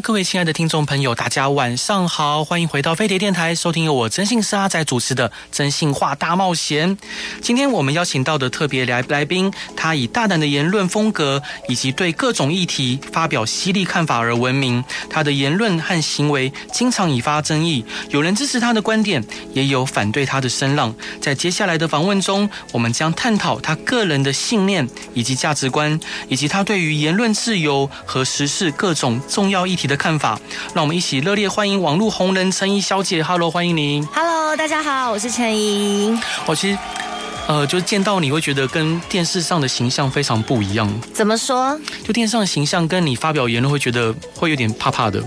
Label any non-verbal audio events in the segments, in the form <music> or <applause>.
各位亲爱的听众朋友，大家晚上好，欢迎回到飞碟电台，收听由我真姓沙仔主持的《真性话大冒险》。今天我们邀请到的特别来来宾，他以大胆的言论风格以及对各种议题发表犀利看法而闻名。他的言论和行为经常引发争议，有人支持他的观点，也有反对他的声浪。在接下来的访问中，我们将探讨他个人的信念以及价值观，以及他对于言论自由和时事各种重要议题的看法，让我们一起热烈欢迎网络红人陈怡小姐。Hello，欢迎您。Hello，大家好，我是陈怡。我其实，呃，就见到你会觉得跟电视上的形象非常不一样。怎么说？就电视上的形象跟你发表言论会觉得会有点怕怕的。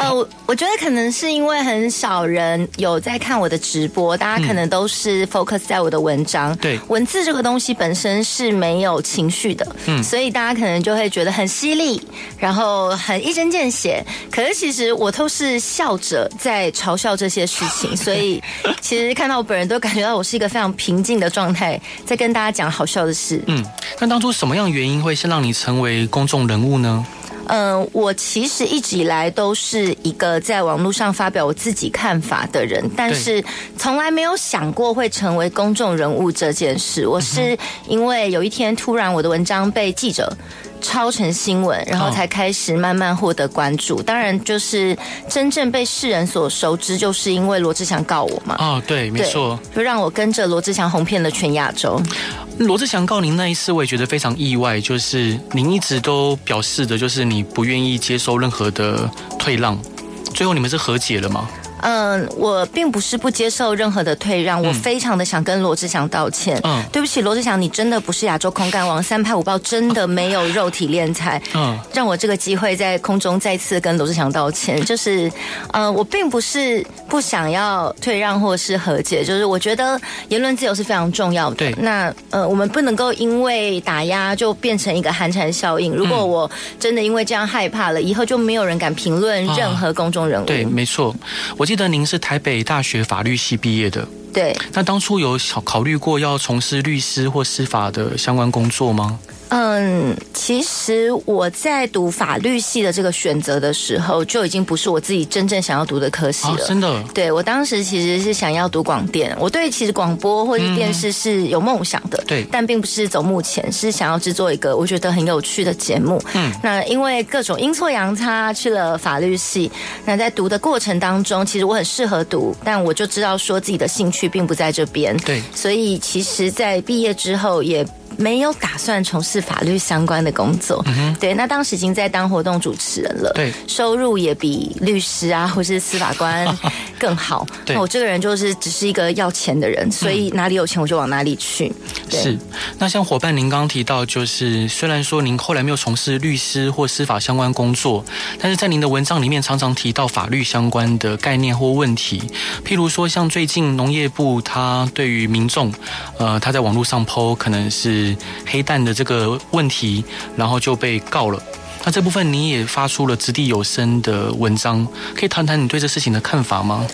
呃，我我觉得可能是因为很少人有在看我的直播，大家可能都是 focus 在我的文章。对，文字这个东西本身是没有情绪的，嗯，所以大家可能就会觉得很犀利，然后很一针见血。可是其实我都是笑着在嘲笑这些事情，所以其实看到我本人都感觉到我是一个非常平静的状态，在跟大家讲好笑的事。嗯，那当初什么样原因会是让你成为公众人物呢？嗯，我其实一直以来都是一个在网络上发表我自己看法的人，但是从来没有想过会成为公众人物这件事。我是因为有一天突然我的文章被记者抄成新闻，然后才开始慢慢获得关注。当然，就是真正被世人所熟知，就是因为罗志祥告我嘛。哦，对，没错，就让我跟着罗志祥红遍了全亚洲。罗志祥告您那一次，我也觉得非常意外。就是您一直都表示的，就是你不愿意接受任何的退让，最后你们是和解了吗？嗯，我并不是不接受任何的退让，我非常的想跟罗志祥道歉。嗯，对不起，罗志祥，你真的不是亚洲空干王，三拍五报真的没有肉体敛财。嗯，让我这个机会在空中再次跟罗志祥道歉。就是，呃，我并不是不想要退让或是和解，就是我觉得言论自由是非常重要的。对，那呃，我们不能够因为打压就变成一个寒蝉效应。如果我真的因为这样害怕了，以后就没有人敢评论任何公众人物。对，没错，我。记得您是台北大学法律系毕业的，对。那当初有考考虑过要从事律师或司法的相关工作吗？嗯，其实我在读法律系的这个选择的时候，就已经不是我自己真正想要读的科系了。哦、真的？对，我当时其实是想要读广电，我对其实广播或者电视是有梦想的，对、嗯，但并不是走目前，是想要制作一个我觉得很有趣的节目。嗯，那因为各种阴错阳差去了法律系，那在读的过程当中，其实我很适合读，但我就知道说自己的兴趣并不在这边，对，所以其实，在毕业之后也。没有打算从事法律相关的工作，嗯，对。那当时已经在当活动主持人了，对，收入也比律师啊或是司法官 <laughs> 更好。对，那我这个人就是只是一个要钱的人，所以哪里有钱我就往哪里去。对。是。那像伙伴您刚刚提到，就是虽然说您后来没有从事律师或司法相关工作，但是在您的文章里面常常提到法律相关的概念或问题，譬如说像最近农业部他对于民众，呃，他在网络上 po 可能是。黑蛋的这个问题，然后就被告了。那这部分你也发出了掷地有声的文章，可以谈谈你对这事情的看法吗？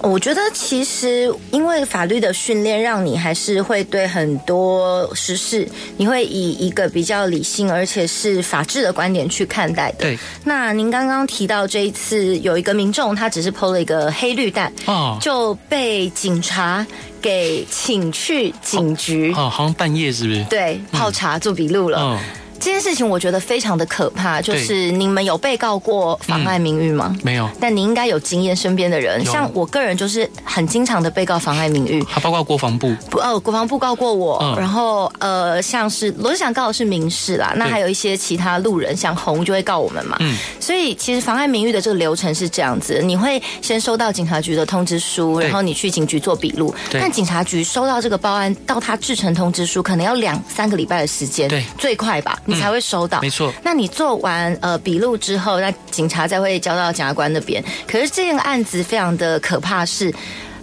我觉得其实因为法律的训练，让你还是会对很多时事，你会以一个比较理性而且是法治的观点去看待的。对。那您刚刚提到这一次有一个民众，他只是 PO 了一个黑绿蛋，哦，就被警察给请去警局。哦，好像半夜是不是？对，泡茶做笔录了。嗯。这件事情我觉得非常的可怕，就是你们有被告过妨碍名誉吗？没有，但你应该有经验，身边的人，像我个人就是很经常的被告妨碍名誉，还包括国防部，不，哦，国防部告过我，然后呃，像是罗志祥告的是民事啦，那还有一些其他路人，像红就会告我们嘛，嗯，所以其实妨碍名誉的这个流程是这样子，你会先收到警察局的通知书，然后你去警局做笔录，但警察局收到这个报案到他制成通知书，可能要两三个礼拜的时间，对，最快吧。你才会收到。没错。那你做完呃笔录之后，那警察再会交到检察官那边。可是这个案子非常的可怕是。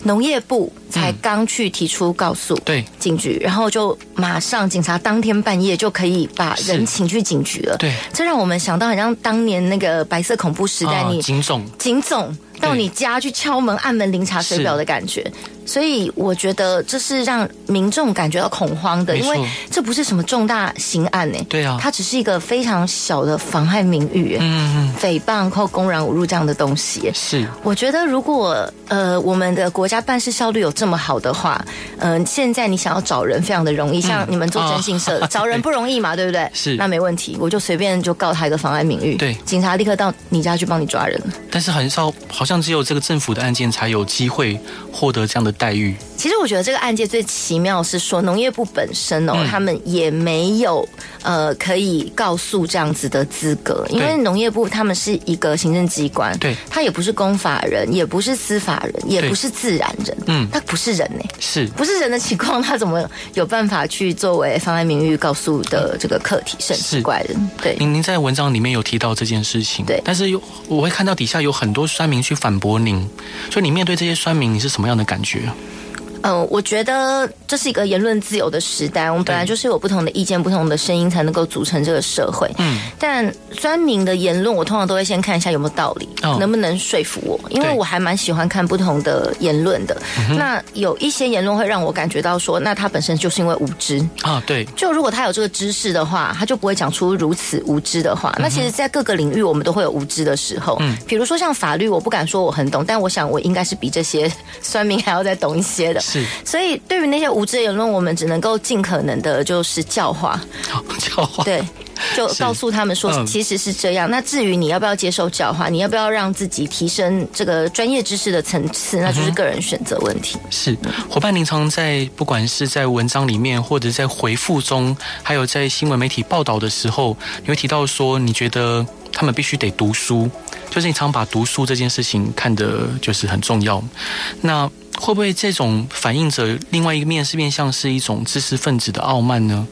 农业部才刚去提出告诉对警局，然后就马上警察当天半夜就可以把人请去警局了。对，这让我们想到好像当年那个白色恐怖时代，你警总警总到你家去敲门、按门、铃查水表的感觉。所以我觉得这是让民众感觉到恐慌的，因为这不是什么重大刑案呢。对啊，它只是一个非常小的妨害名誉、嗯嗯，诽谤或公然侮辱这样的东西。是，我觉得如果呃我们的国家办事效率有这么好的话，嗯、呃，现在你想要找人非常的容易，像你们做征信社、哦、找人不容易嘛，对不对？<laughs> 是，那没问题，我就随便就告他一个妨碍名誉，对，警察立刻到你家去帮你抓人。但是很少，好像只有这个政府的案件才有机会获得这样的待遇。其实我觉得这个案件最奇妙是说，农业部本身哦，嗯、他们也没有呃可以告诉这样子的资格，因为农业部他们是一个行政机关，对，他也不是公法人，也不是司法人，也不是自然人，嗯，他不是人呢，是。不是人的情况，他怎么有办法去作为妨碍名誉告诉的这个课题？是很奇怪的。对，您您在文章里面有提到这件事情，对，但是有我会看到底下有很多酸民去反驳您，所以你面对这些酸民，你是什么样的感觉？嗯，我觉得这是一个言论自由的时代。我们本来就是有不同的意见、不同的声音，才能够组成这个社会。嗯，但酸民的言论，我通常都会先看一下有没有道理，哦、能不能说服我，因为我还蛮喜欢看不同的言论的。那有一些言论会让我感觉到说，那他本身就是因为无知啊。对，就如果他有这个知识的话，他就不会讲出如此无知的话。那其实，在各个领域，我们都会有无知的时候。嗯，比如说像法律，我不敢说我很懂，但我想我应该是比这些 <laughs> 酸民还要再懂一些的。是，所以对于那些无知的言论，我们只能够尽可能的，就是教化，<laughs> 教化，对，就告诉他们说，其实是这样。那至于你要不要接受教化，你要不要让自己提升这个专业知识的层次，那就是个人选择问题。是，伙伴，您常在不管是在文章里面，或者在回复中，还有在新闻媒体报道的时候，你会提到说，你觉得他们必须得读书，就是你常把读书这件事情看得就是很重要。那会不会这种反映着另外一个面，是面向是一种知识分子的傲慢呢？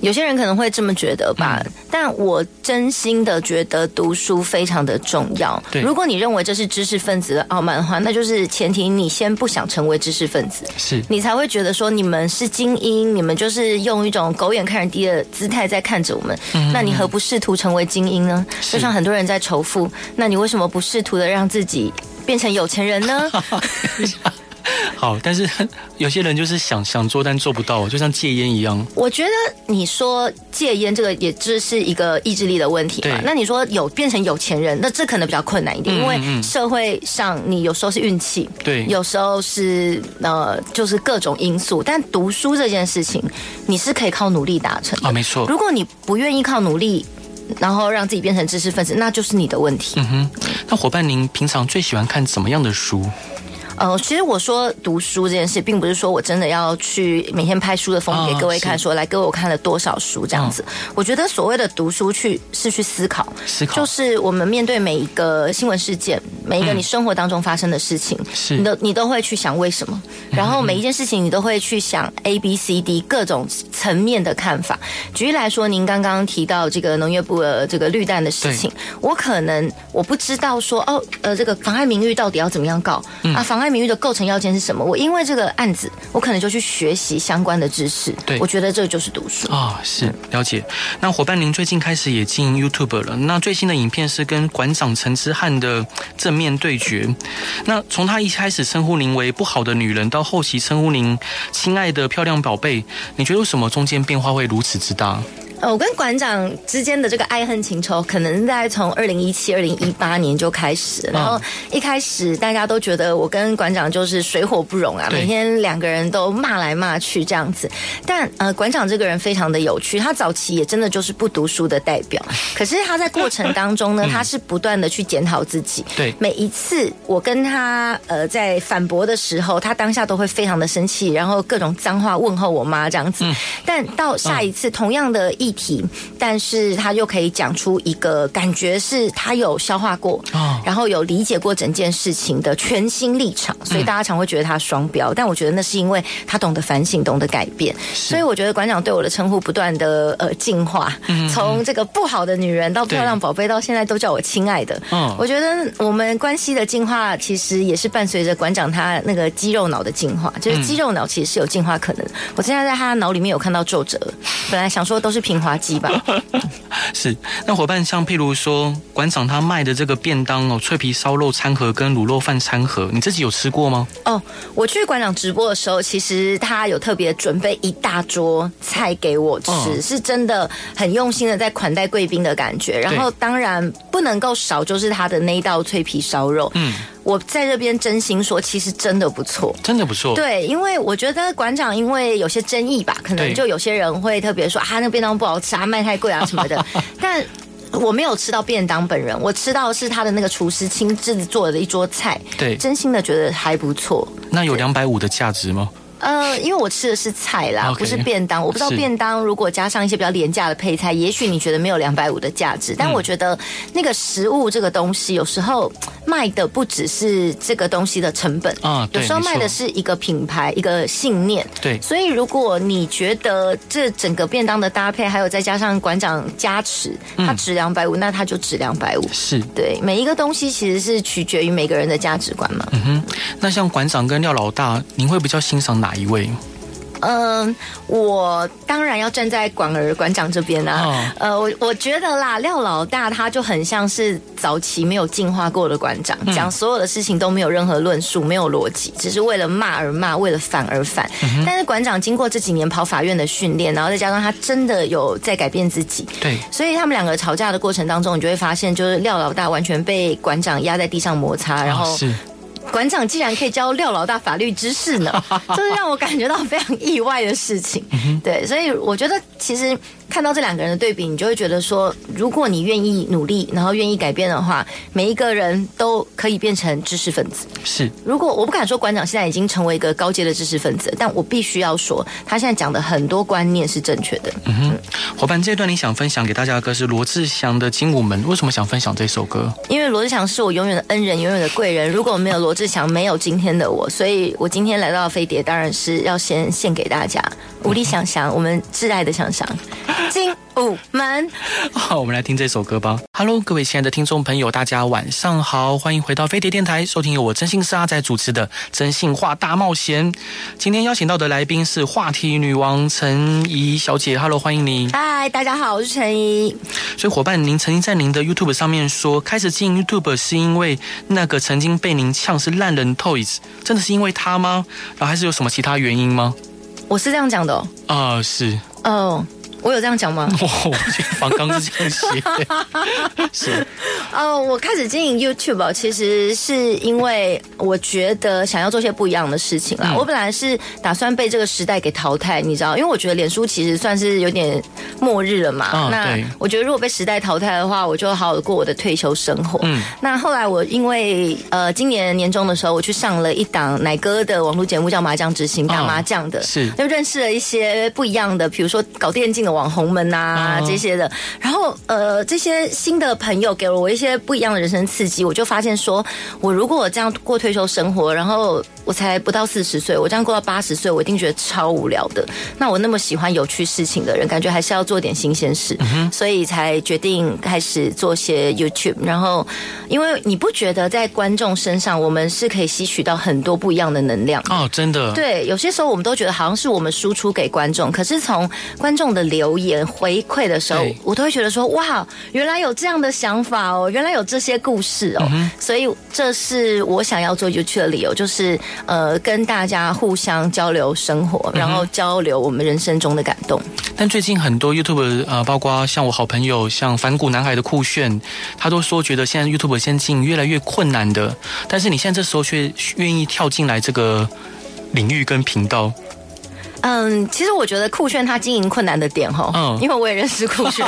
有些人可能会这么觉得吧，嗯、但我真心的觉得读书非常的重要。对，如果你认为这是知识分子的傲慢的话，那就是前提你先不想成为知识分子，是你才会觉得说你们是精英，你们就是用一种狗眼看人低的姿态在看着我们。嗯、那你何不试图成为精英呢？就像很多人在仇富，那你为什么不试图的让自己变成有钱人呢？<laughs> <laughs> 好，但是 <laughs> 有些人就是想想做，但做不到，就像戒烟一样。我觉得你说戒烟这个也只是一个意志力的问题嘛。那你说有变成有钱人，那这可能比较困难一点，嗯、因为社会上你有时候是运气，对，有时候是呃就是各种因素。但读书这件事情，你是可以靠努力达成的啊，没错。如果你不愿意靠努力，然后让自己变成知识分子，那就是你的问题。嗯哼，那伙伴，您平常最喜欢看怎么样的书？呃，其实我说读书这件事，并不是说我真的要去每天拍书的封面给各位看，说来各位我看了多少书这样子。我觉得所谓的读书去是去思考，思考。就是我们面对每一个新闻事件，每一个你生活当中发生的事情，是。你都你都会去想为什么，然后每一件事情你都会去想 A B C D 各种层面的看法。举例来说，您刚刚提到这个农业部的这个绿蛋的事情，我可能我不知道说哦，呃，这个妨碍名誉到底要怎么样告？啊？妨害名誉的构成要件是什么？我因为这个案子，我可能就去学习相关的知识。对，我觉得这就是读书啊、是了解。那伙伴，您最近开始也经营 YouTube 了。那最新的影片是跟馆长陈之汉的正面对决。那从他一开始称呼您为不好的女人，到后期称呼您亲爱的漂亮宝贝，你觉得为什么中间变化会如此之大？我跟馆长之间的这个爱恨情仇，可能在从二零一七、二零一八年就开始。然后一开始大家都觉得我跟馆长就是水火不容啊，每天两个人都骂来骂去这样子。但呃，馆长这个人非常的有趣，他早期也真的就是不读书的代表。<laughs> 可是他在过程当中呢，他是不断的去检讨自己。对，每一次我跟他呃在反驳的时候，他当下都会非常的生气，然后各种脏话问候我妈这样子。但到下一次同样的意。议题，但是他又可以讲出一个感觉是他有消化过，哦、然后有理解过整件事情的全新立场，所以大家常会觉得他双标。嗯、但我觉得那是因为他懂得反省，懂得改变。所以我觉得馆长对我的称呼不断的呃进化，嗯、从这个不好的女人到漂亮宝贝，到现在都叫我亲爱的。嗯，我觉得我们关系的进化其实也是伴随着馆长他那个肌肉脑的进化，就是肌肉脑其实是有进化可能。我现在在他脑里面有看到皱褶，本来想说都是平滑稽吧。<laughs> 是，那伙伴像譬如说馆长他卖的这个便当哦，脆皮烧肉餐盒跟卤肉饭餐盒，你自己有吃过吗？哦，我去馆长直播的时候，其实他有特别准备一大桌菜给我吃，哦、是真的很用心的在款待贵宾的感觉。然后当然不能够少，就是他的那一道脆皮烧肉。嗯。我在这边真心说，其实真的不错，真的不错。对，因为我觉得馆长因为有些争议吧，可能就有些人会特别说啊，那个便当不好吃啊，卖太贵啊什么的。<laughs> 但我没有吃到便当本人，我吃到是他的那个厨师亲自做的一桌菜，对，真心的觉得还不错。那有两百五的价值吗？呃，因为我吃的是菜啦，Okay, 不是便当。我不知道便当如果加上一些比较廉价的配菜，也许你觉得没有两百五的价值。但我觉得那个食物这个东西，有时候卖的不只是这个东西的成本啊，有时候卖的是一个品牌、一个信念。对，所以如果你觉得这整个便当的搭配，还有再加上馆长加持，它值两百五，那它就值两百五。是对，每一个东西其实是取决于每个人的价值观嘛。嗯哼，那像馆长跟廖老大，您会比较欣赏哪？哪一位？嗯，我当然要站在管儿馆长这边啊。Oh. 呃，我我觉得啦，廖老大他就很像是早期没有进化过的馆长，讲、嗯、所有的事情都没有任何论述，没有逻辑，只是为了骂而骂，为了反而反。嗯、但是馆长经过这几年跑法院的训练，然后再加上他真的有在改变自己，对，所以他们两个吵架的过程当中，你就会发现，就是廖老大完全被馆长压在地上摩擦，然后。Oh, 是馆长竟然可以教廖老大法律知识呢，<laughs> 这是让我感觉到非常意外的事情。对，所以我觉得其实。看到这两个人的对比，你就会觉得说，如果你愿意努力，然后愿意改变的话，每一个人都可以变成知识分子。是，如果我不敢说馆长现在已经成为一个高阶的知识分子，但我必须要说，他现在讲的很多观念是正确的。嗯哼，伙伴，这段你想分享给大家的歌是罗志祥的《精武门》，为什么想分享这首歌？因为罗志祥是我永远的恩人，永远的贵人。如果没有罗志祥，没有今天的我，所以我今天来到飞碟，当然是要先献给大家。无力想象，我们挚爱的想象，<laughs> 精武门。好，我们来听这首歌吧。Hello，各位亲爱的听众朋友，大家晚上好，欢迎回到飞碟电台，收听由我真心是阿仔主持的《真心话大冒险》。今天邀请到的来宾是话题女王陈怡小姐。Hello，欢迎你。嗨，大家好，我是陈怡。所以伙伴，您曾经在您的 YouTube 上面说，开始经营 YouTube 是因为那个曾经被您呛是烂人 Toys，真的是因为他吗？然后还是有什么其他原因吗？我是这样讲的哦。啊、呃，是。哦。我有这样讲吗？<laughs> 哦，我觉得刚刚是这样写。<laughs> 是，呃，我开始经营 YouTube，其实是因为我觉得想要做些不一样的事情啦。嗯、我本来是打算被这个时代给淘汰，你知道，因为我觉得脸书其实算是有点末日了嘛。哦、那我觉得如果被时代淘汰的话，我就好好的过我的退休生活。嗯。那后来我因为呃今年年终的时候，我去上了一档奶哥的网络节目，叫《麻将之星》，打麻将的。是。就认识了一些不一样的，比如说搞电竞的。网红们呐、啊，这些的，然后呃，这些新的朋友给了我一些不一样的人生刺激，我就发现说，我如果我这样过退休生活，然后我才不到四十岁，我这样过到八十岁，我一定觉得超无聊的。那我那么喜欢有趣事情的人，感觉还是要做点新鲜事，所以才决定开始做些 YouTube。然后，因为你不觉得在观众身上，我们是可以吸取到很多不一样的能量哦，真的。对，有些时候我们都觉得好像是我们输出给观众，可是从观众的流。留言回馈的时候，我都会觉得说：哇，原来有这样的想法哦，原来有这些故事哦，嗯、所以这是我想要做 YouTube 的理由，就是呃，跟大家互相交流生活，然后交流我们人生中的感动。但最近很多 YouTube 呃，包括像我好朋友像反骨男孩的酷炫，他都说觉得现在 YouTube 先进越来越困难的，但是你现在这时候却愿意跳进来这个领域跟频道。嗯，其实我觉得酷炫他经营困难的点哈，嗯，因为我也认识酷炫。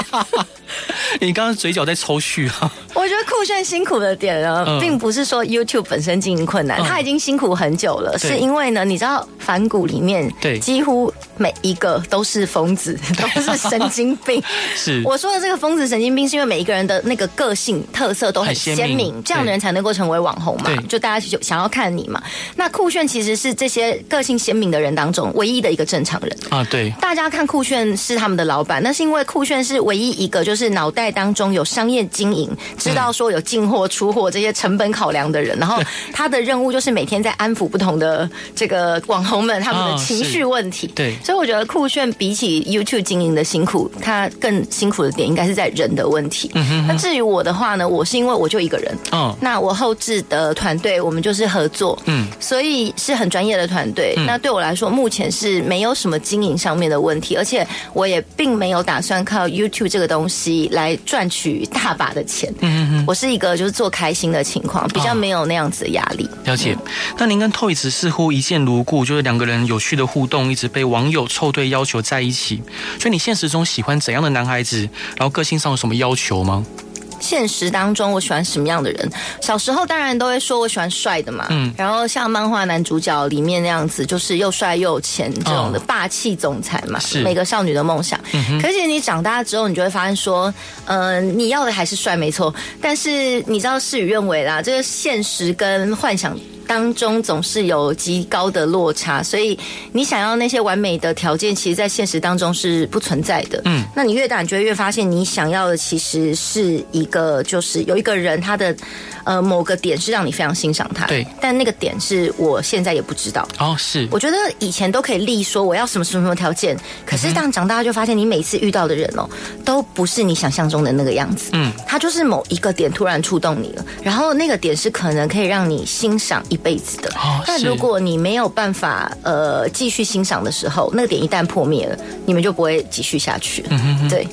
<laughs> 你刚刚嘴角在抽搐啊？我 <laughs> 我觉得酷炫辛苦的点呢，嗯、并不是说 YouTube 本身经营困难，他、嗯、已经辛苦很久了，是因为呢，你知道反骨里面对。几乎每一个都是疯子，<laughs> 都是神经病。<laughs> 是。我说的这个疯子神经病，是因为每一个人的那个个性特色都很鲜明，明这样的人才能够成为网红嘛，就大家就想要看你嘛。那酷炫其实是这些个性鲜明的人当中唯一的一个正常人。啊，对，大家看酷炫是他们的老板，那是因为酷炫是唯一一个就是脑袋当中有商业经营，知道说有进货出货这些成本考量的人，然后他的任务就是每天在安抚不同的这个网红们他们的情绪问题。对，所以我觉得酷炫比起 YouTube 经营的辛苦，它更辛苦的点应该是在人的问题。那至于我的话呢，我是因为我就一个人，嗯，那我后置的团队我们就是合作，嗯，所以是很专业的团队。那对我来说，目前是没有什么经营上面的问题，而且我也并没有打算靠 YouTube 这个东西来赚取大把的钱。嗯嗯，我是一个就是做开心的情况，比较没有那样子的压力。了解。那您跟 Toys 似乎一见如故，就是两个人有趣的互动，一直被网友凑对要求在一起。所以你现实中喜欢怎样的男孩子？然后个性上有什么要求吗？现实当中，我喜欢什么样的人？小时候当然都会说我喜欢帅的嘛，嗯，然后像漫画男主角里面那样子，就是又帅又有钱这种的霸气总裁嘛，是每个少女的梦想。嗯，可是你长大之后，你就会发现说，嗯、呃，你要的还是帅没错，但是你知道事与愿违啦，这个现实跟幻想。当中总是有极高的落差，所以你想要那些完美的条件，其实，在现实当中是不存在的。嗯，那你越大，你就会越发现，你想要的其实是一个，就是有一个人，他的呃某个点是让你非常欣赏他。对，但那个点是我现在也不知道。哦，是。我觉得以前都可以立说我要什么什么什么条件，可是当长大就发现，你每次遇到的人哦，都不是你想象中的那个样子。嗯，他就是某一个点突然触动你了，然后那个点是可能可以让你欣赏。一辈子的，但如果你没有办法呃继续欣赏的时候，那个点一旦破灭了，你们就不会继续下去。嗯哼哼，对，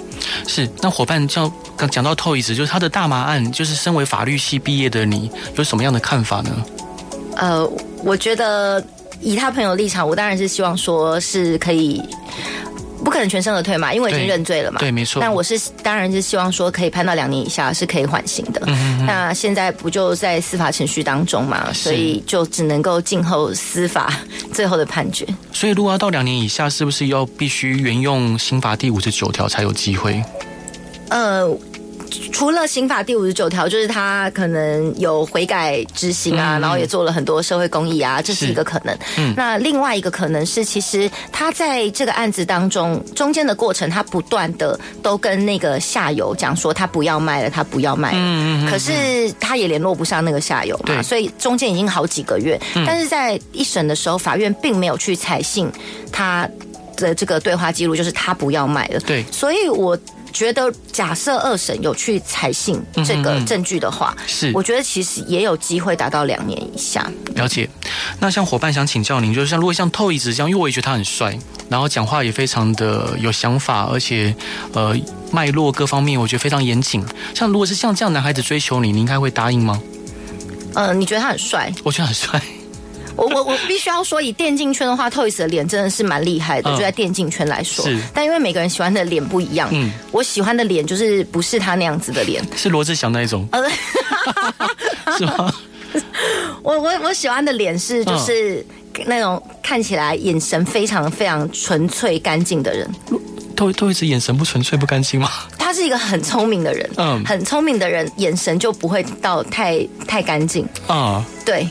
是。那伙伴叫刚讲到 Toyz，就是他的大麻案，就是身为法律系毕业的你，有什么样的看法呢？呃，我觉得以他朋友立场，我当然是希望说是可以。不可能全身而退嘛，因为已经认罪了嘛。对，对，没错。但我是当然是希望说可以判到两年以下是可以缓刑的。嗯哼哼。那现在不就在司法程序当中嘛，所以就只能够静候司法最后的判决。所以如果要到两年以下，是不是要必须原用刑法第五十九条才有机会？呃。除了刑法第五十九条，就是他可能有悔改执行啊，嗯、然后也做了很多社会公益啊，这是一个可能。嗯，那另外一个可能是，其实他在这个案子当中中间的过程，他不断的都跟那个下游讲说他不要卖了，他不要卖了。嗯嗯。可是他也联络不上那个下游嘛，所以中间已经好几个月。嗯、但是在一审的时候，法院并没有去采信他的这个对话记录，就是他不要卖了。对，所以我。觉得假设二审有去采信这个证据的话，是我觉得其实也有机会达到两年以下。了解。那像伙伴想请教您，就是像如果像透一直这样，因为我也觉得他很帅，然后讲话也非常的有想法，而且呃脉络各方面我觉得非常严谨。像如果是像这样男孩子追求你，你应该会答应吗？呃，你觉得他很帅？我觉得很帅。我我我必须要说，以电竞圈的话，Toys 的脸真的是蛮厉害的。就在电竞圈来说，但因为每个人喜欢的脸不一样，嗯，我喜欢的脸就是不是他那样子的脸，是罗志祥那一种。呃，<laughs> 是吗？<laughs> 我我我喜欢的脸是就是那种看起来眼神非常非常纯粹干净的人。Toyz 眼神不纯粹不干净吗？他是一个很聪明的人，嗯，很聪明的人眼神就不会到太太干净啊。对，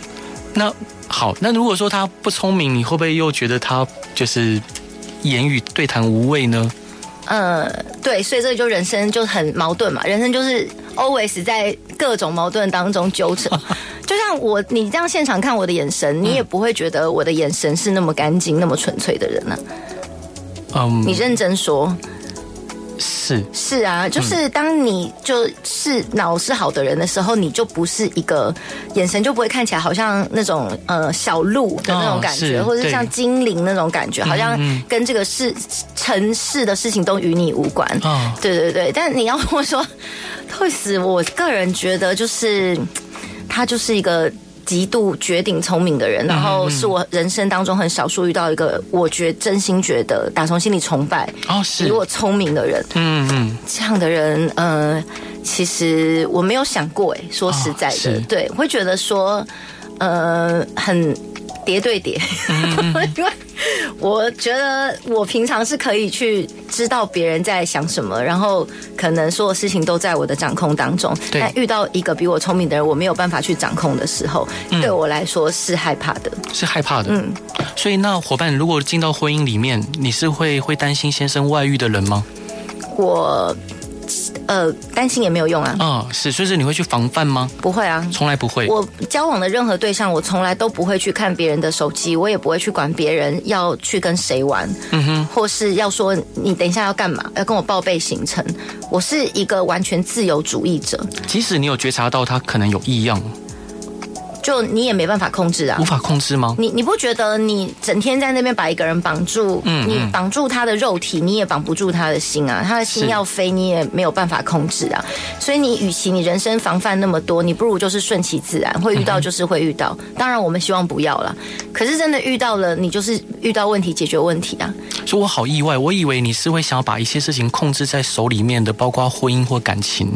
那。好，那如果说他不聪明，你会不会又觉得他就是言语对谈无味呢？呃，对，所以这就人生就很矛盾嘛，人生就是 always 在各种矛盾当中纠缠。<laughs> 就像我，你这样现场看我的眼神，你也不会觉得我的眼神是那么干净、那么纯粹的人呢、啊。嗯，你认真说。是是啊，就是当你就是脑是好的人的时候，嗯、你就不是一个眼神就不会看起来好像那种呃小鹿的那种感觉，哦、或者是像精灵那种感觉，好像跟这个事城市的事情都与你无关。哦，对对对，但你要跟我说，<laughs> Toyz，我个人觉得就是他就是一个。极度绝顶聪明的人，然后是我人生当中很少数遇到一个，我觉真心觉得打从心里崇拜哦，是。比我聪明的人，嗯嗯，这样的人，呃，其实我没有想过，哎，说实在的，哦、对，会觉得说，呃，很叠对叠，<laughs> 因为我觉得我平常是可以去知道别人在想什么，然后可能所有事情都在我的掌控当中。对但遇到一个比我聪明的人，我没有办法去掌控的时候，嗯、对我来说是害怕的，是害怕的。嗯，所以那伙伴，如果进到婚姻里面，你是会会担心先生外遇的人吗？我。呃，担心也没有用啊。哦，是，所以是你会去防范吗？不会啊，从来不会。我交往的任何对象，我从来都不会去看别人的手机，我也不会去管别人要去跟谁玩，嗯哼，或是要说你等一下要干嘛，要跟我报备行程。我是一个完全自由主义者。即使你有觉察到他可能有异样。就你也没办法控制啊，无法控制吗？你你不觉得你整天在那边把一个人绑住，嗯，嗯，你绑住他的肉体，你也绑不住他的心啊，他的心要飞，你也没有办法控制啊。所以你与其你人生防范那么多，你不如就是顺其自然，会遇到就是会遇到。嗯、当然我们希望不要啦，可是真的遇到了，你就是遇到问题解决问题啊。所以我好意外，我以为你是会想要把一些事情控制在手里面的，包括婚姻或感情。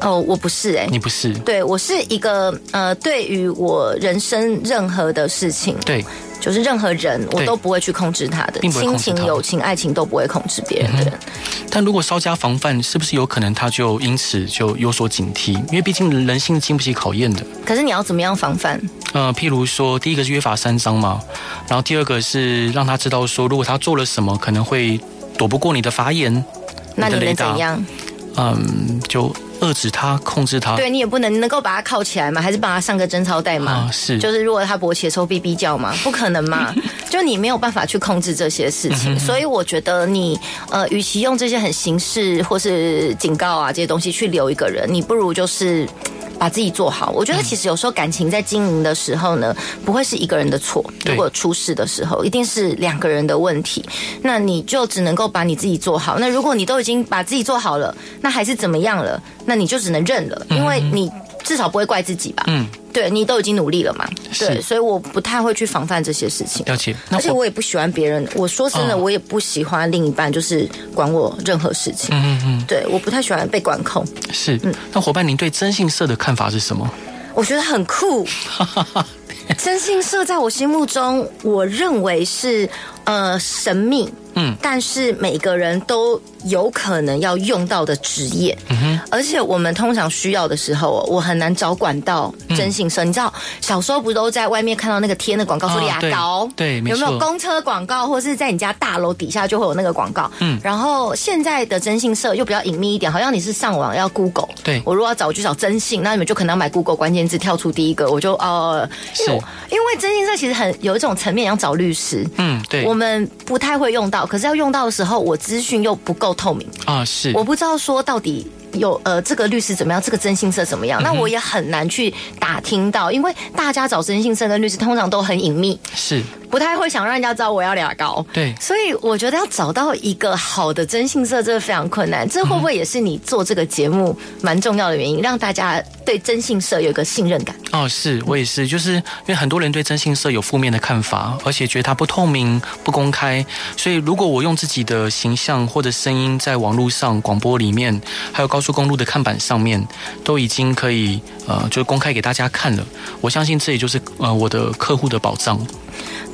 哦，我不是哎、欸，你不是，对我是一个呃，对于我人生任何的事情，对，就是任何人我都不会去控制他的，亲情、友情、爱情都不会控制别人的人。嗯、但如果稍加防范，是不是有可能他就因此就有所警惕？因为毕竟人性经不起考验的。可是你要怎么样防范？呃，譬如说，第一个是约法三章嘛，然后第二个是让他知道说，如果他做了什么，可能会躲不过你的法眼。那你能怎样？嗯，就。遏制他，控制他。对，你也不能能够把他铐起来嘛，还是帮他上个贞操带嘛？啊，是。就是如果他勃起的时候哔哔叫嘛，不可能嘛。<laughs> 就你没有办法去控制这些事情，所以我觉得你呃，与其用这些很形式或是警告啊这些东西去留一个人，你不如就是。把自己做好，我觉得其实有时候感情在经营的时候呢，不会是一个人的错。如果出事的时候，一定是两个人的问题。那你就只能够把你自己做好。那如果你都已经把自己做好了，那还是怎么样了？那你就只能认了，因为你。至少不会怪自己吧？嗯，对，你都已经努力了嘛。是对，所以我不太会去防范这些事情。了解。而且我也不喜欢别人。我说真的，我也不喜欢另一半就是管我任何事情。嗯嗯嗯。对，我不太喜欢被管控。是。嗯。那伙伴，您对征信社的看法是什么？我觉得很酷。征信社在我心目中，我认为是呃神秘。嗯。但是每个人都。有可能要用到的职业，嗯哼，而且我们通常需要的时候，我很难找管道征信社。嗯、你知道，小时候不都在外面看到那个贴的广告说牙膏、哦，对，对，有没有公车广告，或是在你家大楼底下就会有那个广告？嗯，然后现在的征信社又比较隐秘一点，好像你是上网要 Google，对，我如果要找我就找征信，那你们就可能要买 Google 关键字跳出第一个，我就呃，是，因为征信社其实很有一种层面要找律师，嗯，对，我们不太会用到，可是要用到的时候，我资讯又不够透明。啊，是，我不知道说到底有呃这个律师怎么样，这个征信社怎么样，嗯、那我也很难去打听到，因为大家找征信社跟律师通常都很隐秘，是。不太会想让人家知道我要俩高，对，所以我觉得要找到一个好的征信社真的非常困难。这会不会也是你做这个节目蛮重要的原因，让大家对征信社有一个信任感？哦，是我也是，就是因为很多人对征信社有负面的看法，而且觉得它不透明、不公开。所以如果我用自己的形象或者声音在网络上、广播里面，还有高速公路的看板上面，都已经可以呃，就公开给大家看了。我相信这也就是呃我的客户的保障。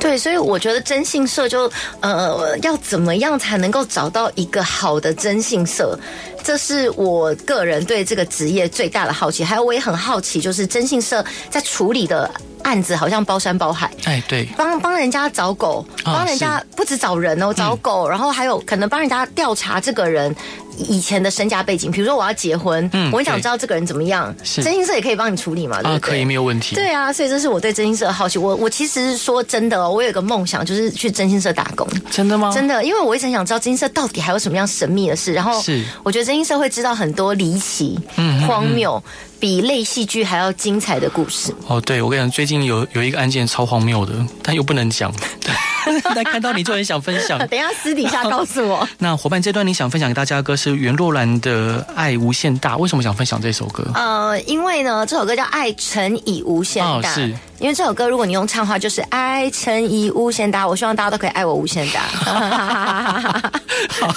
对，所以我觉得征信社就呃，要怎么样才能够找到一个好的征信社？这是我个人对这个职业最大的好奇。还有，我也很好奇，就是征信社在处理的案子好像包山包海。哎，对，帮帮人家找狗，帮人家不止找人哦，找狗，然后还有可能帮人家调查这个人。以前的身家背景，比如说我要结婚，嗯，我很想知道这个人怎么样，是真心社也可以帮你处理嘛？对对？啊，可以，没有问题。对啊，所以这是我对真心社的好奇。我我其实说真的，哦我有一个梦想，就是去真心社打工。真的吗？真的，因为我一直很想知道真心社到底还有什么样神秘的事。然后是，我觉得真心社会知道很多离奇、嗯、荒谬。比类戏剧还要精彩的故事哦！对，我跟你讲，最近有有一个案件超荒谬的，但又不能讲。<laughs> <laughs> 但看到你就很想分享。<laughs> 等一下私底下告诉我。<laughs> 那伙伴，这段你想分享给大家的歌是袁若兰的《爱无限大》，为什么想分享这首歌？呃，因为呢，这首歌叫《爱乘以无限大》，哦、是因为这首歌如果你用唱的话，就是爱乘以无限大。我希望大家都可以爱我无限大。好，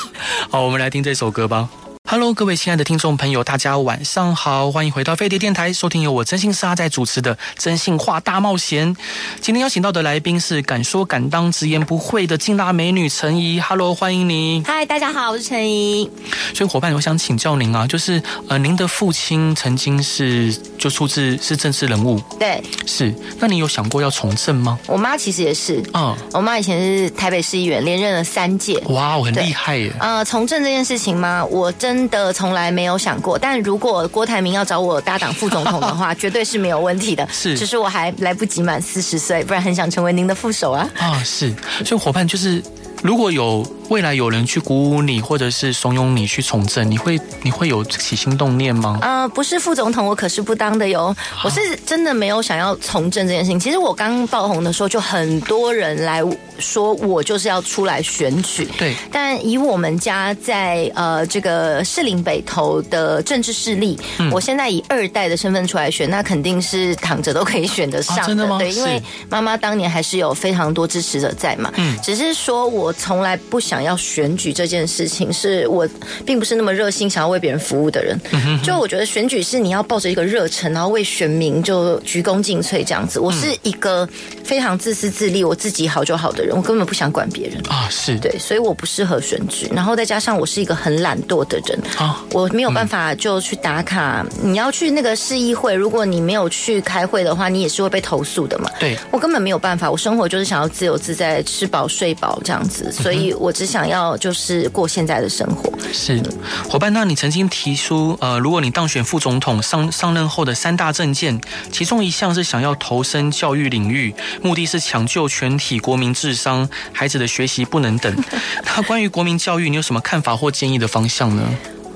好，我们来听这首歌吧。Hello，各位亲爱的听众朋友，大家晚上好，欢迎回到飞碟电台，收听由我真心是阿仔主持的《真心话大冒险》。今天邀请到的来宾是敢说敢当、直言不讳的劲辣美女陈怡。Hello，欢迎你。嗨，大家好，我是陈怡。所以伙伴，我想请教您啊，就是呃，您的父亲曾经是就出自是政治人物，对，是。那你有想过要从政吗？我妈其实也是，嗯，我妈以前是台北市议员，连任了三届。哇，我很厉害耶。呃，从政这件事情吗？我真。真的从来没有想过，但如果郭台铭要找我搭档副总统的话，绝对是没有问题的。<laughs> 是，只是我还来不及满四十岁，不然很想成为您的副手啊。啊，是，所以伙伴就是。如果有未来有人去鼓舞你，或者是怂恿你去从政，你会你会有起心动念吗？呃，不是副总统，我可是不当的哟。我是真的没有想要从政这件事情。其实我刚爆红的时候，就很多人来说我就是要出来选举。对。但以我们家在呃这个士林北投的政治势力，嗯，我现在以二代的身份出来选，那肯定是躺着都可以选得上的。啊，真的吗？对，因为妈妈当年还是有非常多支持者在嘛。嗯。只是说我。从来不想要选举这件事情，是我并不是那么热心想要为别人服务的人。就我觉得选举是你要抱着一个热忱，然后为选民就鞠躬尽瘁这样子。我是一个非常自私自利，我自己好就好的人，我根本不想管别人啊。是对，所以我不适合选举。然后再加上我是一个很懒惰的人啊，我没有办法就去打卡。你要去那个市议会，如果你没有去开会的话，你也是会被投诉的嘛。对，我根本没有办法。我生活就是想要自由自在，吃饱睡饱这样子。所以我只想要就是过现在的生活。是，伙伴，那你曾经提出，呃，如果你当选副总统上上任后的三大政见，其中一项是想要投身教育领域，目的是抢救全体国民智商，孩子的学习不能等。<laughs> 那关于国民教育，你有什么看法或建议的方向呢？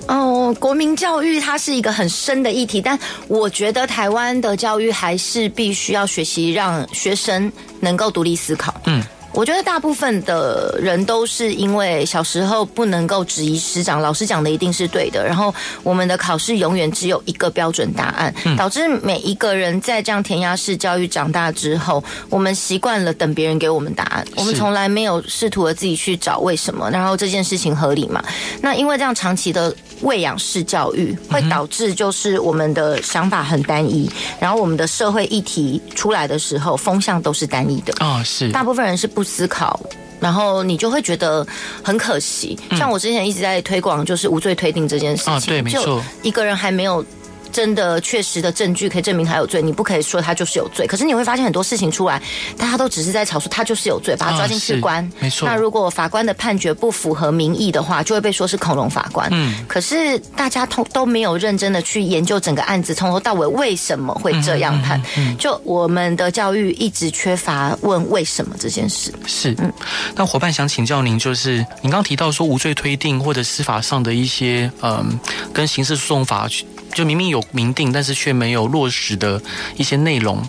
哦，国民教育它是一个很深的议题，但我觉得台湾的教育还是必须要学习让学生能够独立思考。嗯。我觉得大部分的人都是因为小时候不能够质疑师长，老师讲的一定是对的，然后我们的考试永远只有一个标准答案，导致每一个人在这样填鸭式教育长大之后，我们习惯了等别人给我们答案，我们从来没有试图的自己去找为什么，然后这件事情合理吗？那因为这样长期的喂养式教育会导致就是我们的想法很单一，然后我们的社会议题出来的时候风向都是单一的啊，是大部分人是不。思考，然后你就会觉得很可惜。像我之前一直在推广，就是无罪推定这件事情。啊，对，没错，就一个人还没有。真的确实的证据可以证明他有罪，你不可以说他就是有罪。可是你会发现很多事情出来，大家都只是在吵说他就是有罪，把他抓进去关。没错。那如果法官的判决不符合民意的话，就会被说是恐龙法官。嗯。可是大家通都没有认真的去研究整个案子从头到尾为什么会这样判。嗯。就我们的教育一直缺乏问为什么这件事。是。嗯。那伙伴想请教您，就是您刚刚提到说无罪推定或者司法上的一些嗯，跟刑事诉讼法去。就明明有明定，但是却没有落实的一些内容，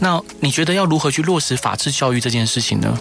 那你觉得要如何去落实法治教育这件事情呢？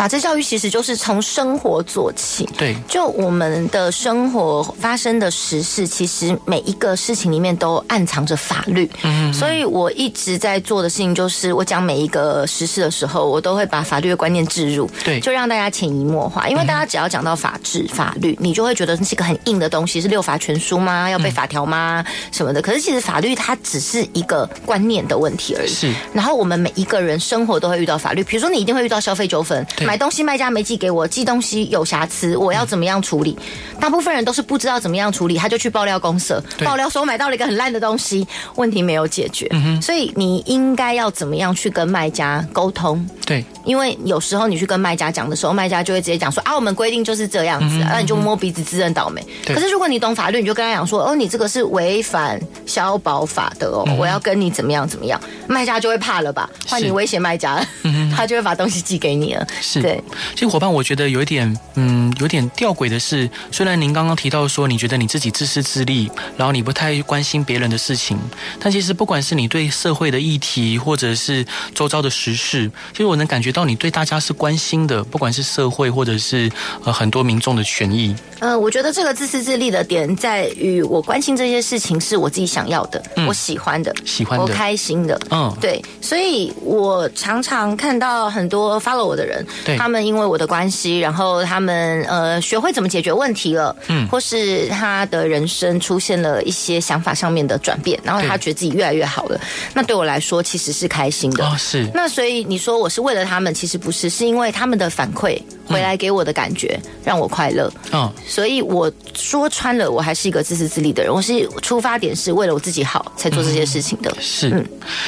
法治教育其实就是从生活做起，对，就我们的生活发生的时事，其实每一个事情里面都暗藏着法律。嗯，所以我一直在做的事情就是，我讲每一个时事的时候，我都会把法律的观念置入，对，就让大家潜移默化。因为大家只要讲到法治、法律，你就会觉得那是一个很硬的东西，是六法全书吗？要背法条吗？什么的？可是其实法律它只是一个观念的问题而已。是，然后我们每一个人生活都会遇到法律，比如说你一定会遇到消费纠纷。买东西卖家没寄给我，寄东西有瑕疵，我要怎么样处理？大部分人都是不知道怎么样处理，他就去爆料公社，爆料说我买到了一个很烂的东西，问题没有解决。嗯、所以你应该要怎么样去跟卖家沟通？对，因为有时候你去跟卖家讲的时候，卖家就会直接讲说啊，我们规定就是这样子，那、嗯、你就摸鼻子自认倒霉。可是如果你懂法律，你就跟他讲说哦，你这个是违反消保法的哦，嗯、我要跟你怎么样怎么样，卖家就会怕了吧？换你威胁卖家，他就会把东西寄给你了。是对。其实伙伴，我觉得有一点，嗯，有点吊诡的是，虽然您刚刚提到说，你觉得你自己自私自利，然后你不太关心别人的事情，但其实不管是你对社会的议题，或者是周遭的时事，其实我能感觉到你对大家是关心的，不管是社会，或者是呃很多民众的权益。呃，我觉得这个自私自利的点在于，我关心这些事情是我自己想要的，嗯、我喜欢的，喜欢的，我开心的，嗯，对，所以我常常看到很多 follow 我的人，他们因为我的关系，然后他们呃学会怎么解决问题了，嗯，或是他的人生出现了一些想法上面的转变，然后他觉得自己越来越好了，那对我来说其实是开心的。哦，是。那所以你说我是为了他们，其实不是，是因为他们的反馈回来给我的感觉让我快乐。嗯，所以我说穿了，我还是一个自私自利的人。我是出发点是为了我自己好才做这些事情的。嗯、是。嗯，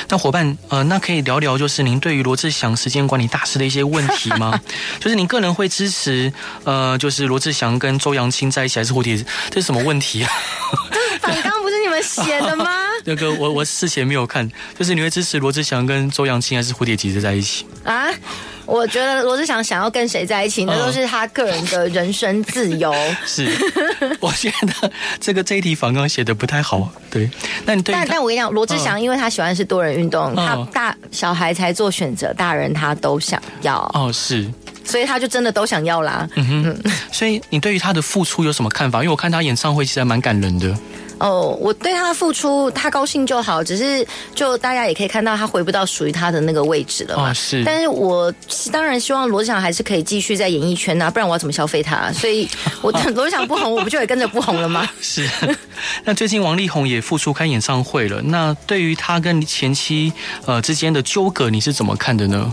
那伙伴，呃，那可以聊聊，就是您对于罗志祥时间管理大师的一些问题吗？<laughs> 就是您个人会支持，呃，就是罗志祥跟周扬青在一起，还是蝴蝶？这是什么问题啊？<laughs> 反纲不是你们写的吗？<laughs> 那个，我我事前没有看，就是你会支持罗志祥跟周扬青，还是蝴蝶姐姐在一起啊？我觉得罗志祥想要跟谁在一起，那都是他个人的人生自由。<laughs> 是，我觉得这个这一题反刚写的不太好。对，那你对但但我跟你讲，罗志祥因为他喜欢是多人运动，他大小孩才做选择，大人他都想要。哦，是，所以他就真的都想要啦。嗯哼，<laughs> 所以你对于他的付出有什么看法？因为我看他演唱会其实还蛮感人的。哦，我对他的付出，他高兴就好。只是就大家也可以看到，他回不到属于他的那个位置了嘛。哦、是。但是我当然希望罗志祥还是可以继续在演艺圈啊，不然我要怎么消费他？所以我 <laughs> 罗志祥不红，我不就也跟着不红了吗？是。那最近王力宏也复出开演唱会了。那对于他跟前妻呃之间的纠葛，你是怎么看的呢？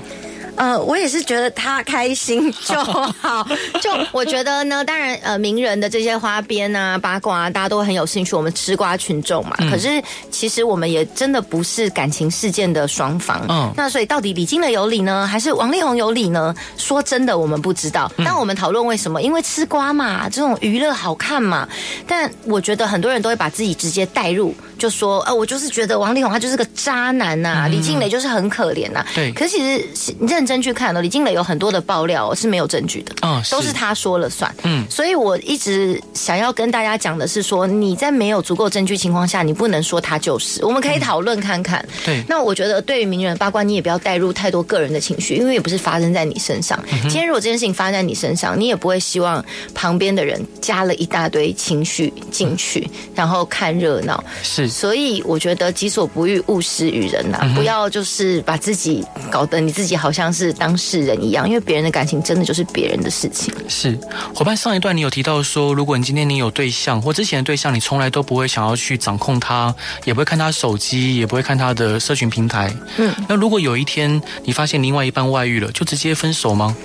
呃，我也是觉得他开心 <laughs> 就好。就我觉得呢，当然，呃，名人的这些花边啊、八卦啊，大家都很有兴趣。我们吃瓜群众嘛，嗯、可是其实我们也真的不是感情事件的双方。嗯。那所以到底李金蕾有理呢，还是王力宏有理呢？说真的，我们不知道。但我们讨论为什么？因为吃瓜嘛，这种娱乐好看嘛。但我觉得很多人都会把自己直接带入。就说，呃，我就是觉得王力宏他就是个渣男呐、啊，嗯、李金蕾就是很可怜呐、啊。对，可是其实认真去看呢，李靓蕾有很多的爆料是没有证据的，哦，都是他说了算。嗯，所以我一直想要跟大家讲的是说，你在没有足够证据情况下，你不能说他就是。我们可以讨论看看。嗯、对，那我觉得对于名人八卦，你也不要带入太多个人的情绪，因为也不是发生在你身上。嗯、今天如果这件事情发生在你身上，你也不会希望旁边的人加了一大堆情绪进去，嗯、然后看热闹。是。所以我觉得己所不欲，勿施于人呐、啊，嗯、不要就是把自己搞得你自己好像是当事人一样，因为别人的感情真的就是别人的事情。是伙伴，上一段你有提到说，如果你今天你有对象或之前的对象，你从来都不会想要去掌控他，也不会看他手机，也不会看他的社群平台。嗯，那如果有一天你发现另外一半外遇了，就直接分手吗？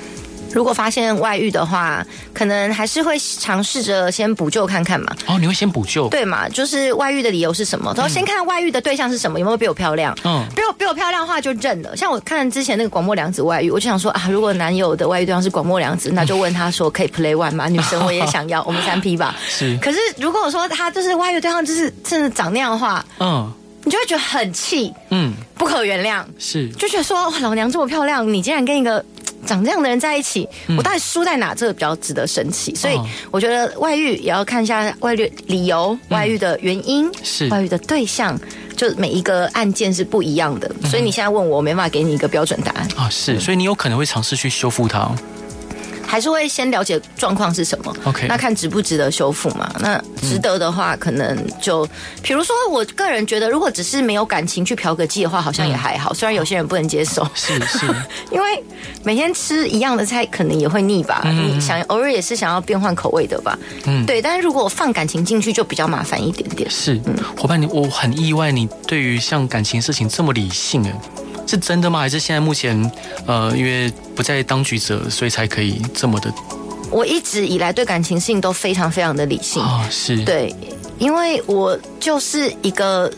如果发现外遇的话，可能还是会尝试着先补救看看嘛。哦，你会先补救？对嘛，就是外遇的理由是什么？然后先看外遇的对象是什么，有没有比我漂亮？嗯，比我比我漂亮的话就认了。像我看之前那个广末凉子外遇，我就想说啊，如果男友的外遇对象是广末凉子，那就问他说 <laughs> 可以 play one 吗？女生我也想要，我们三 P 吧。<laughs> 是。可是如果说他就是外遇对象，就是真的长那样的话，嗯，你就会觉得很气，嗯，不可原谅。是，就觉得说哇，老娘这么漂亮，你竟然跟一个。长这样的人在一起，我到底输在哪？这个比较值得生气。所以我觉得外遇也要看一下外遇理由、外遇的原因、是外遇的对象，就每一个案件是不一样的。所以你现在问我，我没办法给你一个标准答案啊。是，所以你有可能会尝试去修复它。还是会先了解状况是什么，OK？那看值不值得修复嘛？那值得的话，可能就，比如说，我个人觉得，如果只是没有感情去嫖个妓的话，好像也还好。嗯、虽然有些人不能接受，是是，<laughs> 因为每天吃一样的菜，可能也会腻吧？嗯、你想偶尔也是想要变换口味的吧？嗯，对。但是如果放感情进去，就比较麻烦一点点。是，嗯、伙伴，你我很意外，你对于像感情事情这么理性哎。是真的吗？还是现在目前，呃，因为不在当局者，所以才可以这么的？我一直以来对感情事情都非常非常的理性啊，是对，因为我就是一个。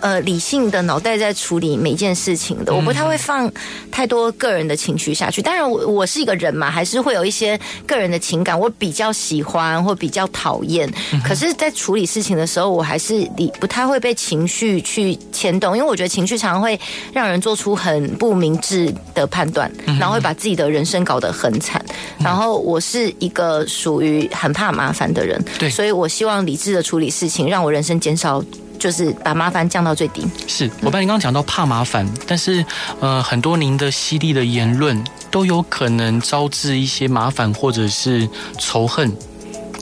呃，理性的脑袋在处理每一件事情的，我不太会放太多个人的情绪下去。当然，我我是一个人嘛，还是会有一些个人的情感，我比较喜欢或比较讨厌。可是，在处理事情的时候，我还是理不太会被情绪去牵动，因为我觉得情绪常常会让人做出很不明智的判断，然后会把自己的人生搞得很惨。然后，我是一个属于很怕麻烦的人，对，所以我希望理智的处理事情，让我人生减少。就是把麻烦降到最低。是，伙伴，你刚刚讲到怕麻烦，但是呃，很多您的犀利的言论都有可能招致一些麻烦或者是仇恨。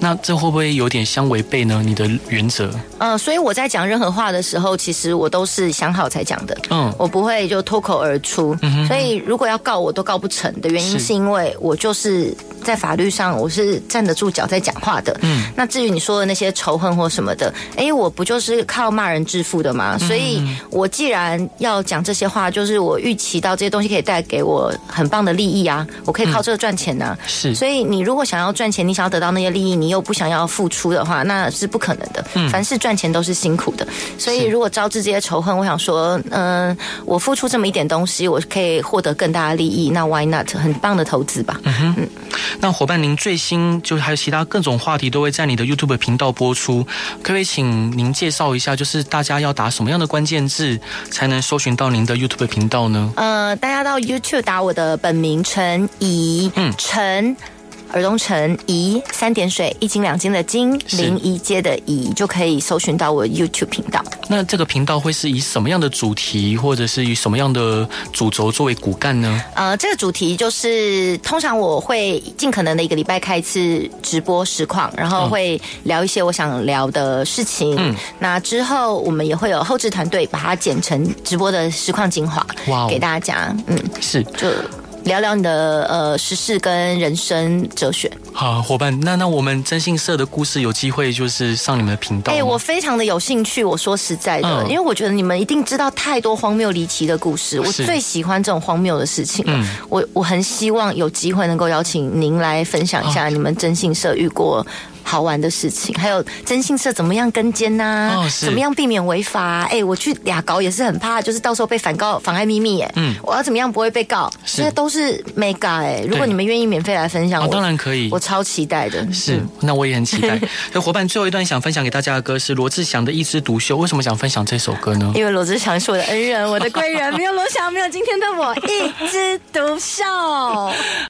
那这会不会有点相违背呢？你的原则？嗯，所以我在讲任何话的时候，其实我都是想好才讲的。嗯，我不会就脱口而出。嗯哼。所以如果要告我都告不成的原因，是因为我就是在法律上我是站得住脚在讲话的。嗯。那至于你说的那些仇恨或什么的，哎，我不就是靠骂人致富的吗？所以我既然要讲这些话，就是我预期到这些东西可以带给我很棒的利益啊，我可以靠这个赚钱呢。是。所以你如果想要赚钱，你想要得到那些利益，你又不想要付出的话，那是不可能的。嗯。凡是赚钱都是辛苦的，所以如果招致这些仇恨，我想说，嗯、呃，我付出这么一点东西，我可以获得更大的利益，那 Why not？很棒的投资吧。嗯哼。嗯。那伙伴，您最新就还有其他各种话题都会在你的 YouTube 频道播出，可不可以请您介绍一下，就是大家要打什么样的关键字才能搜寻到您的 YouTube 频道呢？呃，大家到 YouTube 打我的本名陈怡，嗯，陈。耳东城怡三点水一斤两斤的金临沂街的怡就可以搜寻到我的 YouTube 频道。那这个频道会是以什么样的主题，或者是以什么样的主轴作为骨干呢？呃，这个主题就是通常我会尽可能的一个礼拜开一次直播实况，然后会聊一些我想聊的事情。嗯，那之后我们也会有后置团队把它剪成直播的实况精华，哇，给大家。嗯，是就。聊聊你的呃时事跟人生哲学。好，伙伴，那那我们征信社的故事有机会就是上你们的频道。哎、欸，我非常的有兴趣。我说实在的，嗯、因为我觉得你们一定知道太多荒谬离奇的故事。我最喜欢这种荒谬的事情。嗯，我我很希望有机会能够邀请您来分享一下你们征信社遇过。好玩的事情，还有征信社怎么样跟监呐、啊？哦，是。怎么样避免违法、啊？哎、欸，我去俩搞也是很怕，就是到时候被反告妨碍秘密。哎，嗯，我要怎么样不会被告？这些都是没改。哎，如果你们愿意免费来分享，我、哦、当然可以，我超期待的。是，那我也很期待。<laughs> 那伙伴最后一段想分享给大家的歌是罗志祥的一枝独秀。为什么想分享这首歌呢？因为罗志祥是我的恩人，我的贵人，没有罗翔，没有今天的我，一枝独秀。